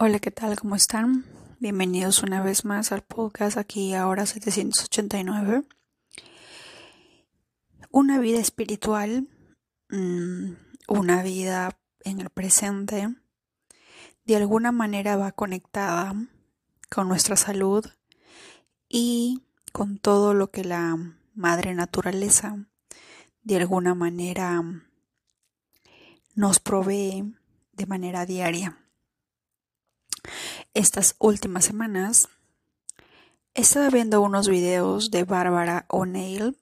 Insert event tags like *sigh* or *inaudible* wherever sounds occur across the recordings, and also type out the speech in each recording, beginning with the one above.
Hola, ¿qué tal? ¿Cómo están? Bienvenidos una vez más al podcast aquí ahora 789. Una vida espiritual, mm, una vida en el presente, de alguna manera va conectada con nuestra salud y con todo lo que la madre naturaleza de alguna manera nos provee de manera diaria estas últimas semanas estaba viendo unos videos de Bárbara O'Neill,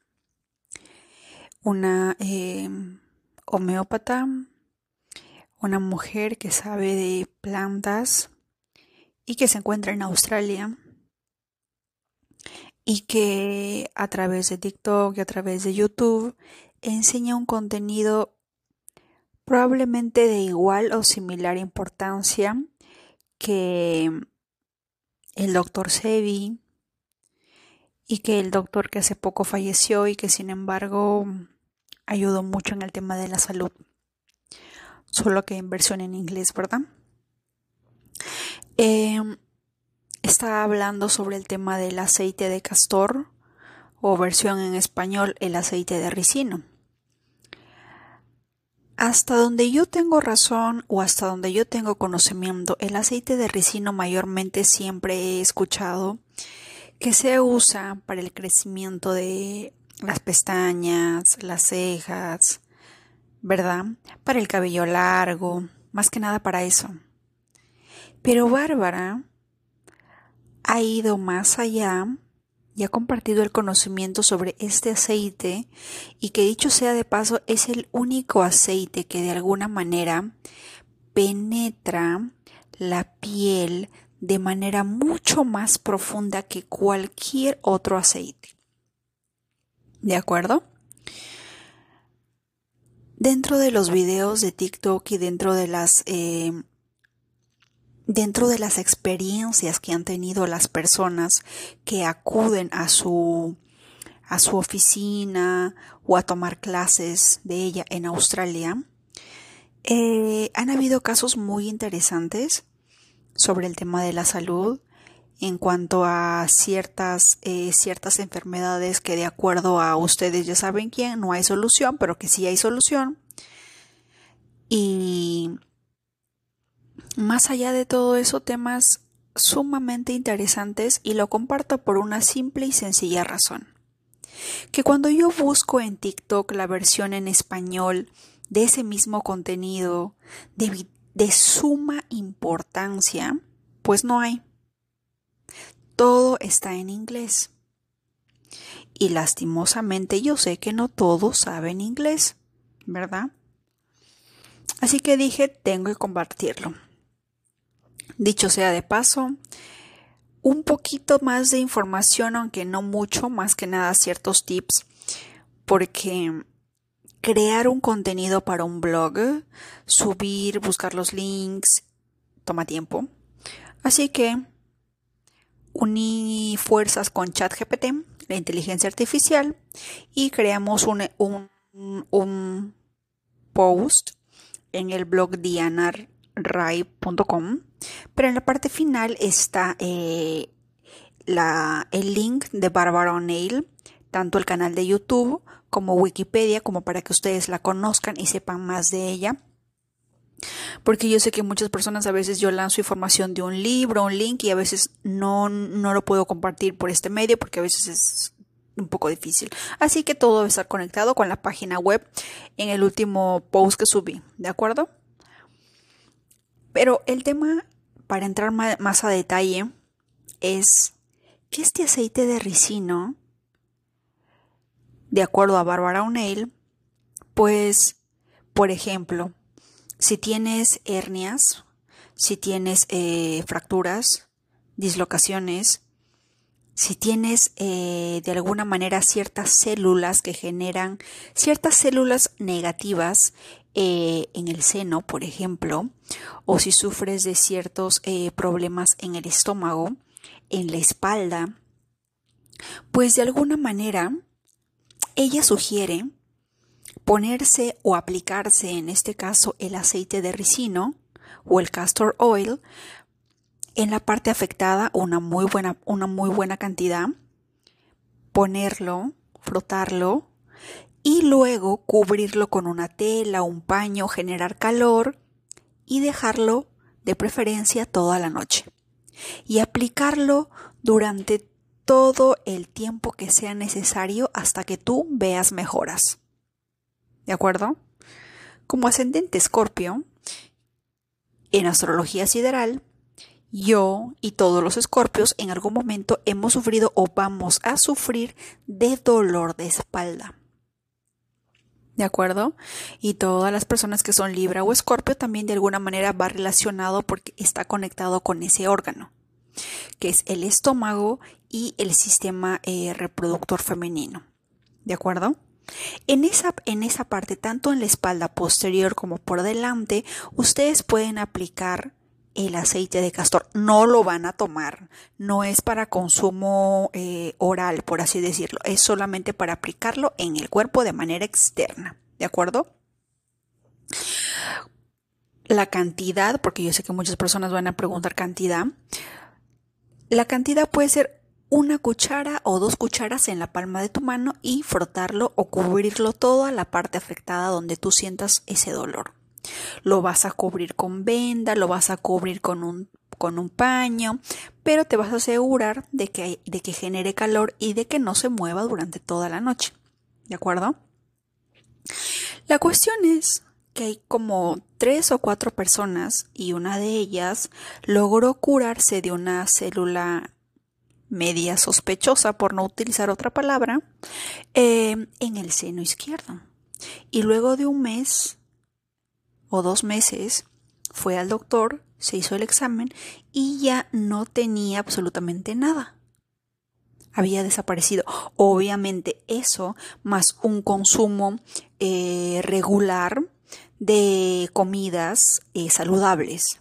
una eh, homeópata, una mujer que sabe de plantas y que se encuentra en Australia y que a través de TikTok y a través de YouTube enseña un contenido probablemente de igual o similar importancia que el doctor Sevi y que el doctor que hace poco falleció y que sin embargo ayudó mucho en el tema de la salud. Solo que en versión en inglés, ¿verdad? Em, está hablando sobre el tema del aceite de castor o versión en español el aceite de ricino. Hasta donde yo tengo razón o hasta donde yo tengo conocimiento, el aceite de ricino mayormente siempre he escuchado que se usa para el crecimiento de las pestañas, las cejas, ¿verdad? Para el cabello largo, más que nada para eso. Pero Bárbara ha ido más allá y ha compartido el conocimiento sobre este aceite y que dicho sea de paso es el único aceite que de alguna manera penetra la piel de manera mucho más profunda que cualquier otro aceite. ¿De acuerdo? Dentro de los videos de TikTok y dentro de las eh, dentro de las experiencias que han tenido las personas que acuden a su a su oficina o a tomar clases de ella en Australia, eh, han habido casos muy interesantes sobre el tema de la salud en cuanto a ciertas, eh, ciertas enfermedades que de acuerdo a ustedes ya saben quién, no hay solución, pero que sí hay solución. Y más allá de todo eso, temas sumamente interesantes y lo comparto por una simple y sencilla razón. Que cuando yo busco en TikTok la versión en español de ese mismo contenido de, de suma importancia, pues no hay. Todo está en inglés. Y lastimosamente yo sé que no todos saben inglés, ¿verdad? Así que dije, tengo que compartirlo. Dicho sea de paso, un poquito más de información, aunque no mucho, más que nada ciertos tips, porque crear un contenido para un blog, subir, buscar los links, toma tiempo. Así que uní fuerzas con ChatGPT, la inteligencia artificial, y creamos un, post en el blog dianaray.com pero en la parte final está eh, el link de Barbara O'Neill, tanto el canal de YouTube como Wikipedia, como para que ustedes la conozcan y sepan más de ella. Porque yo sé que muchas personas a veces yo lanzo información de un libro, un link y a veces no, no lo puedo compartir por este medio porque a veces es un poco difícil. Así que todo debe estar conectado con la página web en el último post que subí, ¿de acuerdo? Pero el tema para entrar más a detalle, es que este aceite de ricino, de acuerdo a Barbara O'Neill, pues, por ejemplo, si tienes hernias, si tienes eh, fracturas, dislocaciones, si tienes eh, de alguna manera ciertas células que generan ciertas células negativas eh, en el seno, por ejemplo, o si sufres de ciertos eh, problemas en el estómago, en la espalda, pues de alguna manera ella sugiere ponerse o aplicarse, en este caso, el aceite de ricino o el castor oil en la parte afectada una muy buena, una muy buena cantidad, ponerlo, frotarlo y luego cubrirlo con una tela, un paño, generar calor y dejarlo de preferencia toda la noche. Y aplicarlo durante todo el tiempo que sea necesario hasta que tú veas mejoras. ¿De acuerdo? Como ascendente escorpio, en astrología sideral, yo y todos los escorpios en algún momento hemos sufrido o vamos a sufrir de dolor de espalda. ¿De acuerdo? Y todas las personas que son Libra o Escorpio también de alguna manera va relacionado porque está conectado con ese órgano, que es el estómago y el sistema eh, reproductor femenino. ¿De acuerdo? En esa, en esa parte, tanto en la espalda posterior como por delante, ustedes pueden aplicar el aceite de castor. No lo van a tomar, no es para consumo eh, oral, por así decirlo, es solamente para aplicarlo en el cuerpo de manera externa, ¿de acuerdo? La cantidad, porque yo sé que muchas personas van a preguntar cantidad, la cantidad puede ser una cuchara o dos cucharas en la palma de tu mano y frotarlo o cubrirlo toda la parte afectada donde tú sientas ese dolor. Lo vas a cubrir con venda, lo vas a cubrir con un, con un paño, pero te vas a asegurar de que, de que genere calor y de que no se mueva durante toda la noche. ¿De acuerdo? La cuestión es que hay como tres o cuatro personas y una de ellas logró curarse de una célula media sospechosa, por no utilizar otra palabra, eh, en el seno izquierdo. Y luego de un mes o dos meses, fue al doctor, se hizo el examen y ya no tenía absolutamente nada. Había desaparecido. Obviamente eso, más un consumo eh, regular de comidas eh, saludables.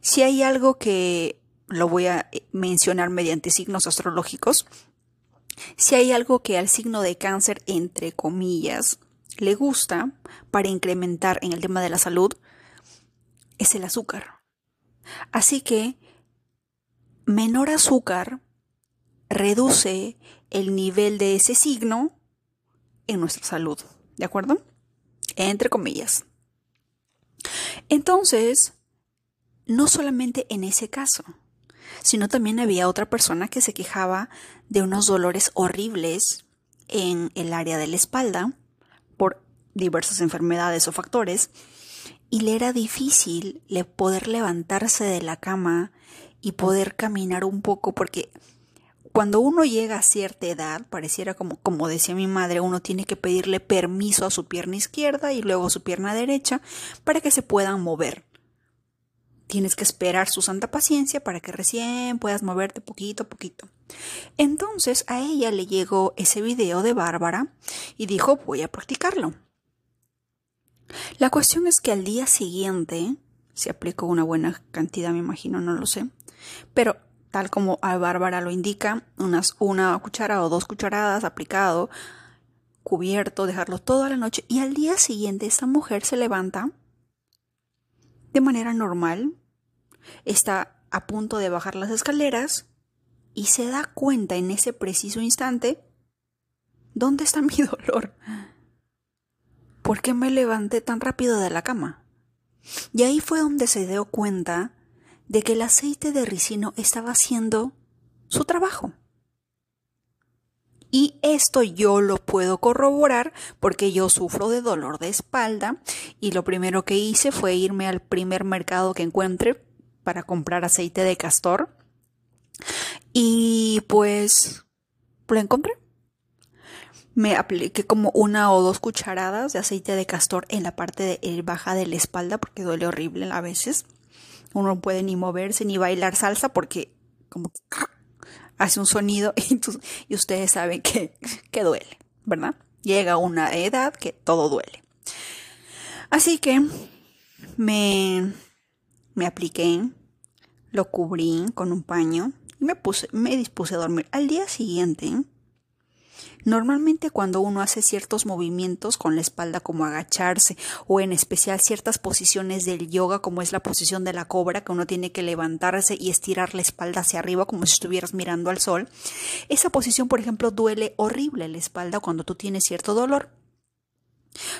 Si hay algo que lo voy a eh, mencionar mediante signos astrológicos, si hay algo que al signo de cáncer, entre comillas, le gusta para incrementar en el tema de la salud es el azúcar. Así que menor azúcar reduce el nivel de ese signo en nuestra salud. ¿De acuerdo? Entre comillas. Entonces, no solamente en ese caso, sino también había otra persona que se quejaba de unos dolores horribles en el área de la espalda por diversas enfermedades o factores, y le era difícil poder levantarse de la cama y poder caminar un poco porque cuando uno llega a cierta edad, pareciera como, como decía mi madre, uno tiene que pedirle permiso a su pierna izquierda y luego a su pierna derecha para que se puedan mover. Tienes que esperar su santa paciencia para que recién puedas moverte poquito a poquito. Entonces a ella le llegó ese video de Bárbara y dijo voy a practicarlo. La cuestión es que al día siguiente se aplicó una buena cantidad, me imagino, no lo sé, pero tal como a Bárbara lo indica, unas una cuchara o dos cucharadas aplicado, cubierto, dejarlo toda la noche y al día siguiente esta mujer se levanta de manera normal, está a punto de bajar las escaleras y se da cuenta en ese preciso instante ¿dónde está *laughs* mi dolor? ¿Por qué me levanté tan rápido de la cama? Y ahí fue donde se dio cuenta de que el aceite de ricino estaba haciendo su trabajo. Y esto yo lo puedo corroborar porque yo sufro de dolor de espalda y lo primero que hice fue irme al primer mercado que encuentre para comprar aceite de castor. Y pues lo encontré. Me apliqué como una o dos cucharadas de aceite de castor en la parte de, baja de la espalda porque duele horrible a veces. Uno no puede ni moverse ni bailar salsa porque como hace un sonido *laughs* y, ustedes saben que, que duele, ¿verdad? Llega una edad que todo duele. Así que me me apliqué, lo cubrí con un paño y me, puse, me dispuse a dormir. Al día siguiente Normalmente cuando uno hace ciertos movimientos con la espalda como agacharse o en especial ciertas posiciones del yoga como es la posición de la cobra que uno tiene que levantarse y estirar la espalda hacia arriba como si estuvieras mirando al sol, esa posición por ejemplo duele horrible la espalda cuando tú tienes cierto dolor.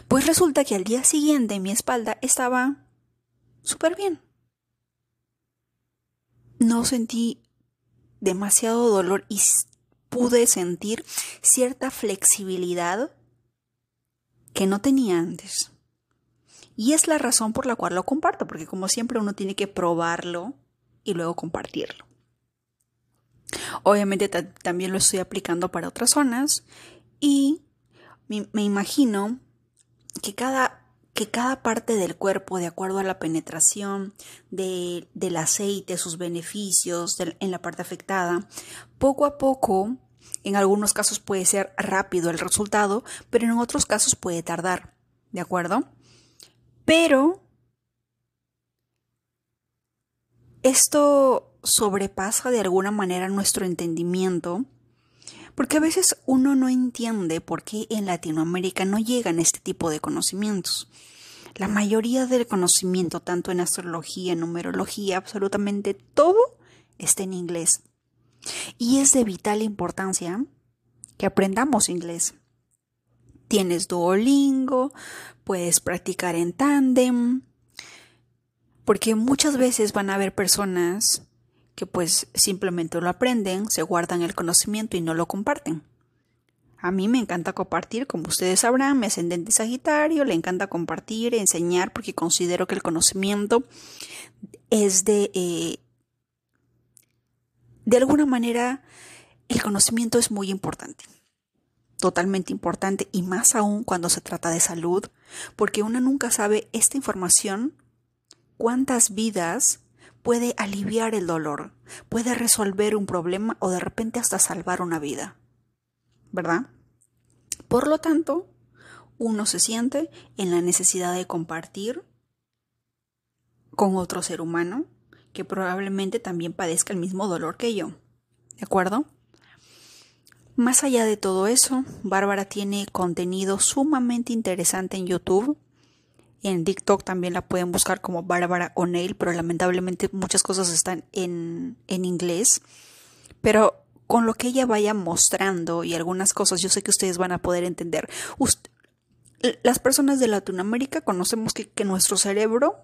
Pues resulta que al día siguiente mi espalda estaba súper bien. No sentí demasiado dolor y pude sentir cierta flexibilidad que no tenía antes. Y es la razón por la cual lo comparto, porque como siempre uno tiene que probarlo y luego compartirlo. Obviamente también lo estoy aplicando para otras zonas y me imagino que cada que cada parte del cuerpo, de acuerdo a la penetración del aceite, sus beneficios en la parte afectada, poco a poco, en algunos casos puede ser rápido el resultado, pero en otros casos puede tardar, ¿de acuerdo? Pero esto sobrepasa de alguna manera nuestro entendimiento porque a veces uno no entiende por qué en Latinoamérica no llegan este tipo de conocimientos. La mayoría del conocimiento, tanto en astrología, numerología, absolutamente todo está en inglés. Y es de vital importancia que aprendamos inglés. Tienes Duolingo, puedes practicar en tándem, porque muchas veces van a haber personas que pues simplemente lo aprenden, se guardan el conocimiento y no lo comparten. A mí me encanta compartir, como ustedes sabrán, mi ascendente Sagitario, le encanta compartir, enseñar, porque considero que el conocimiento es de... Eh, de alguna manera, el conocimiento es muy importante, totalmente importante, y más aún cuando se trata de salud, porque uno nunca sabe esta información, cuántas vidas puede aliviar el dolor, puede resolver un problema o de repente hasta salvar una vida. ¿Verdad? Por lo tanto, uno se siente en la necesidad de compartir con otro ser humano que probablemente también padezca el mismo dolor que yo. ¿De acuerdo? Más allá de todo eso, Bárbara tiene contenido sumamente interesante en YouTube en TikTok también la pueden buscar como Bárbara O'Neill, pero lamentablemente muchas cosas están en, en inglés. Pero con lo que ella vaya mostrando y algunas cosas, yo sé que ustedes van a poder entender. las personas de Latinoamérica conocemos que, que, nuestro cerebro,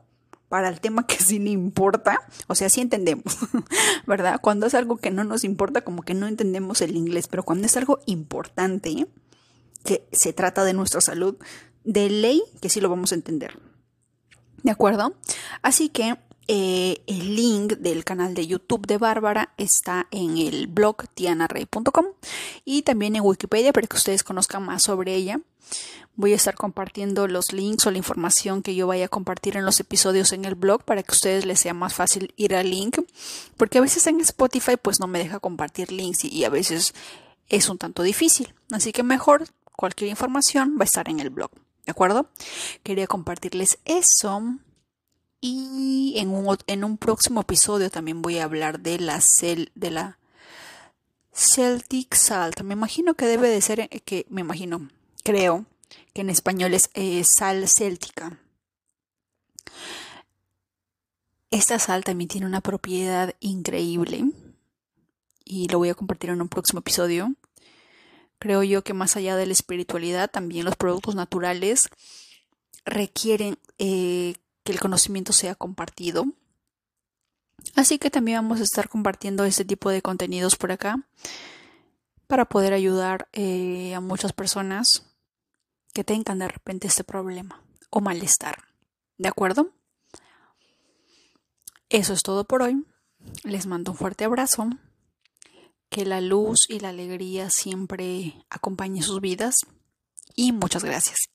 para el tema que *laughs* sí le importa, o sea, sí entendemos, *laughs* ¿verdad? Cuando es algo que no nos importa, como que no entendemos el inglés, pero cuando es algo importante, que se trata de nuestra salud, de ley que sí lo vamos a entender. ¿De acuerdo? Así que eh, el link del canal de YouTube de Bárbara está en el blog tianarey.com y también en Wikipedia para que ustedes conozcan más sobre ella. Voy a estar compartiendo los links o la información que yo vaya a compartir en los episodios en el blog para que a ustedes les sea más fácil ir al link, porque a veces en Spotify pues no me deja compartir links y a veces es un tanto difícil. Así que mejor cualquier información va a estar en el blog. ¿De acuerdo? Quería compartirles eso. Y en un, en un próximo episodio también voy a hablar de la, cel, de la Celtic Salt. Me imagino que debe de ser, eh, que me imagino, creo que en español es eh, sal céltica. Esta sal también tiene una propiedad increíble y lo voy a compartir en un próximo episodio. Creo yo que más allá de la espiritualidad, también los productos naturales requieren eh, que el conocimiento sea compartido. Así que también vamos a estar compartiendo este tipo de contenidos por acá para poder ayudar eh, a muchas personas que tengan de repente este problema o malestar. ¿De acuerdo? Eso es todo por hoy. Les mando un fuerte abrazo que la luz y la alegría siempre acompañe sus vidas y muchas gracias.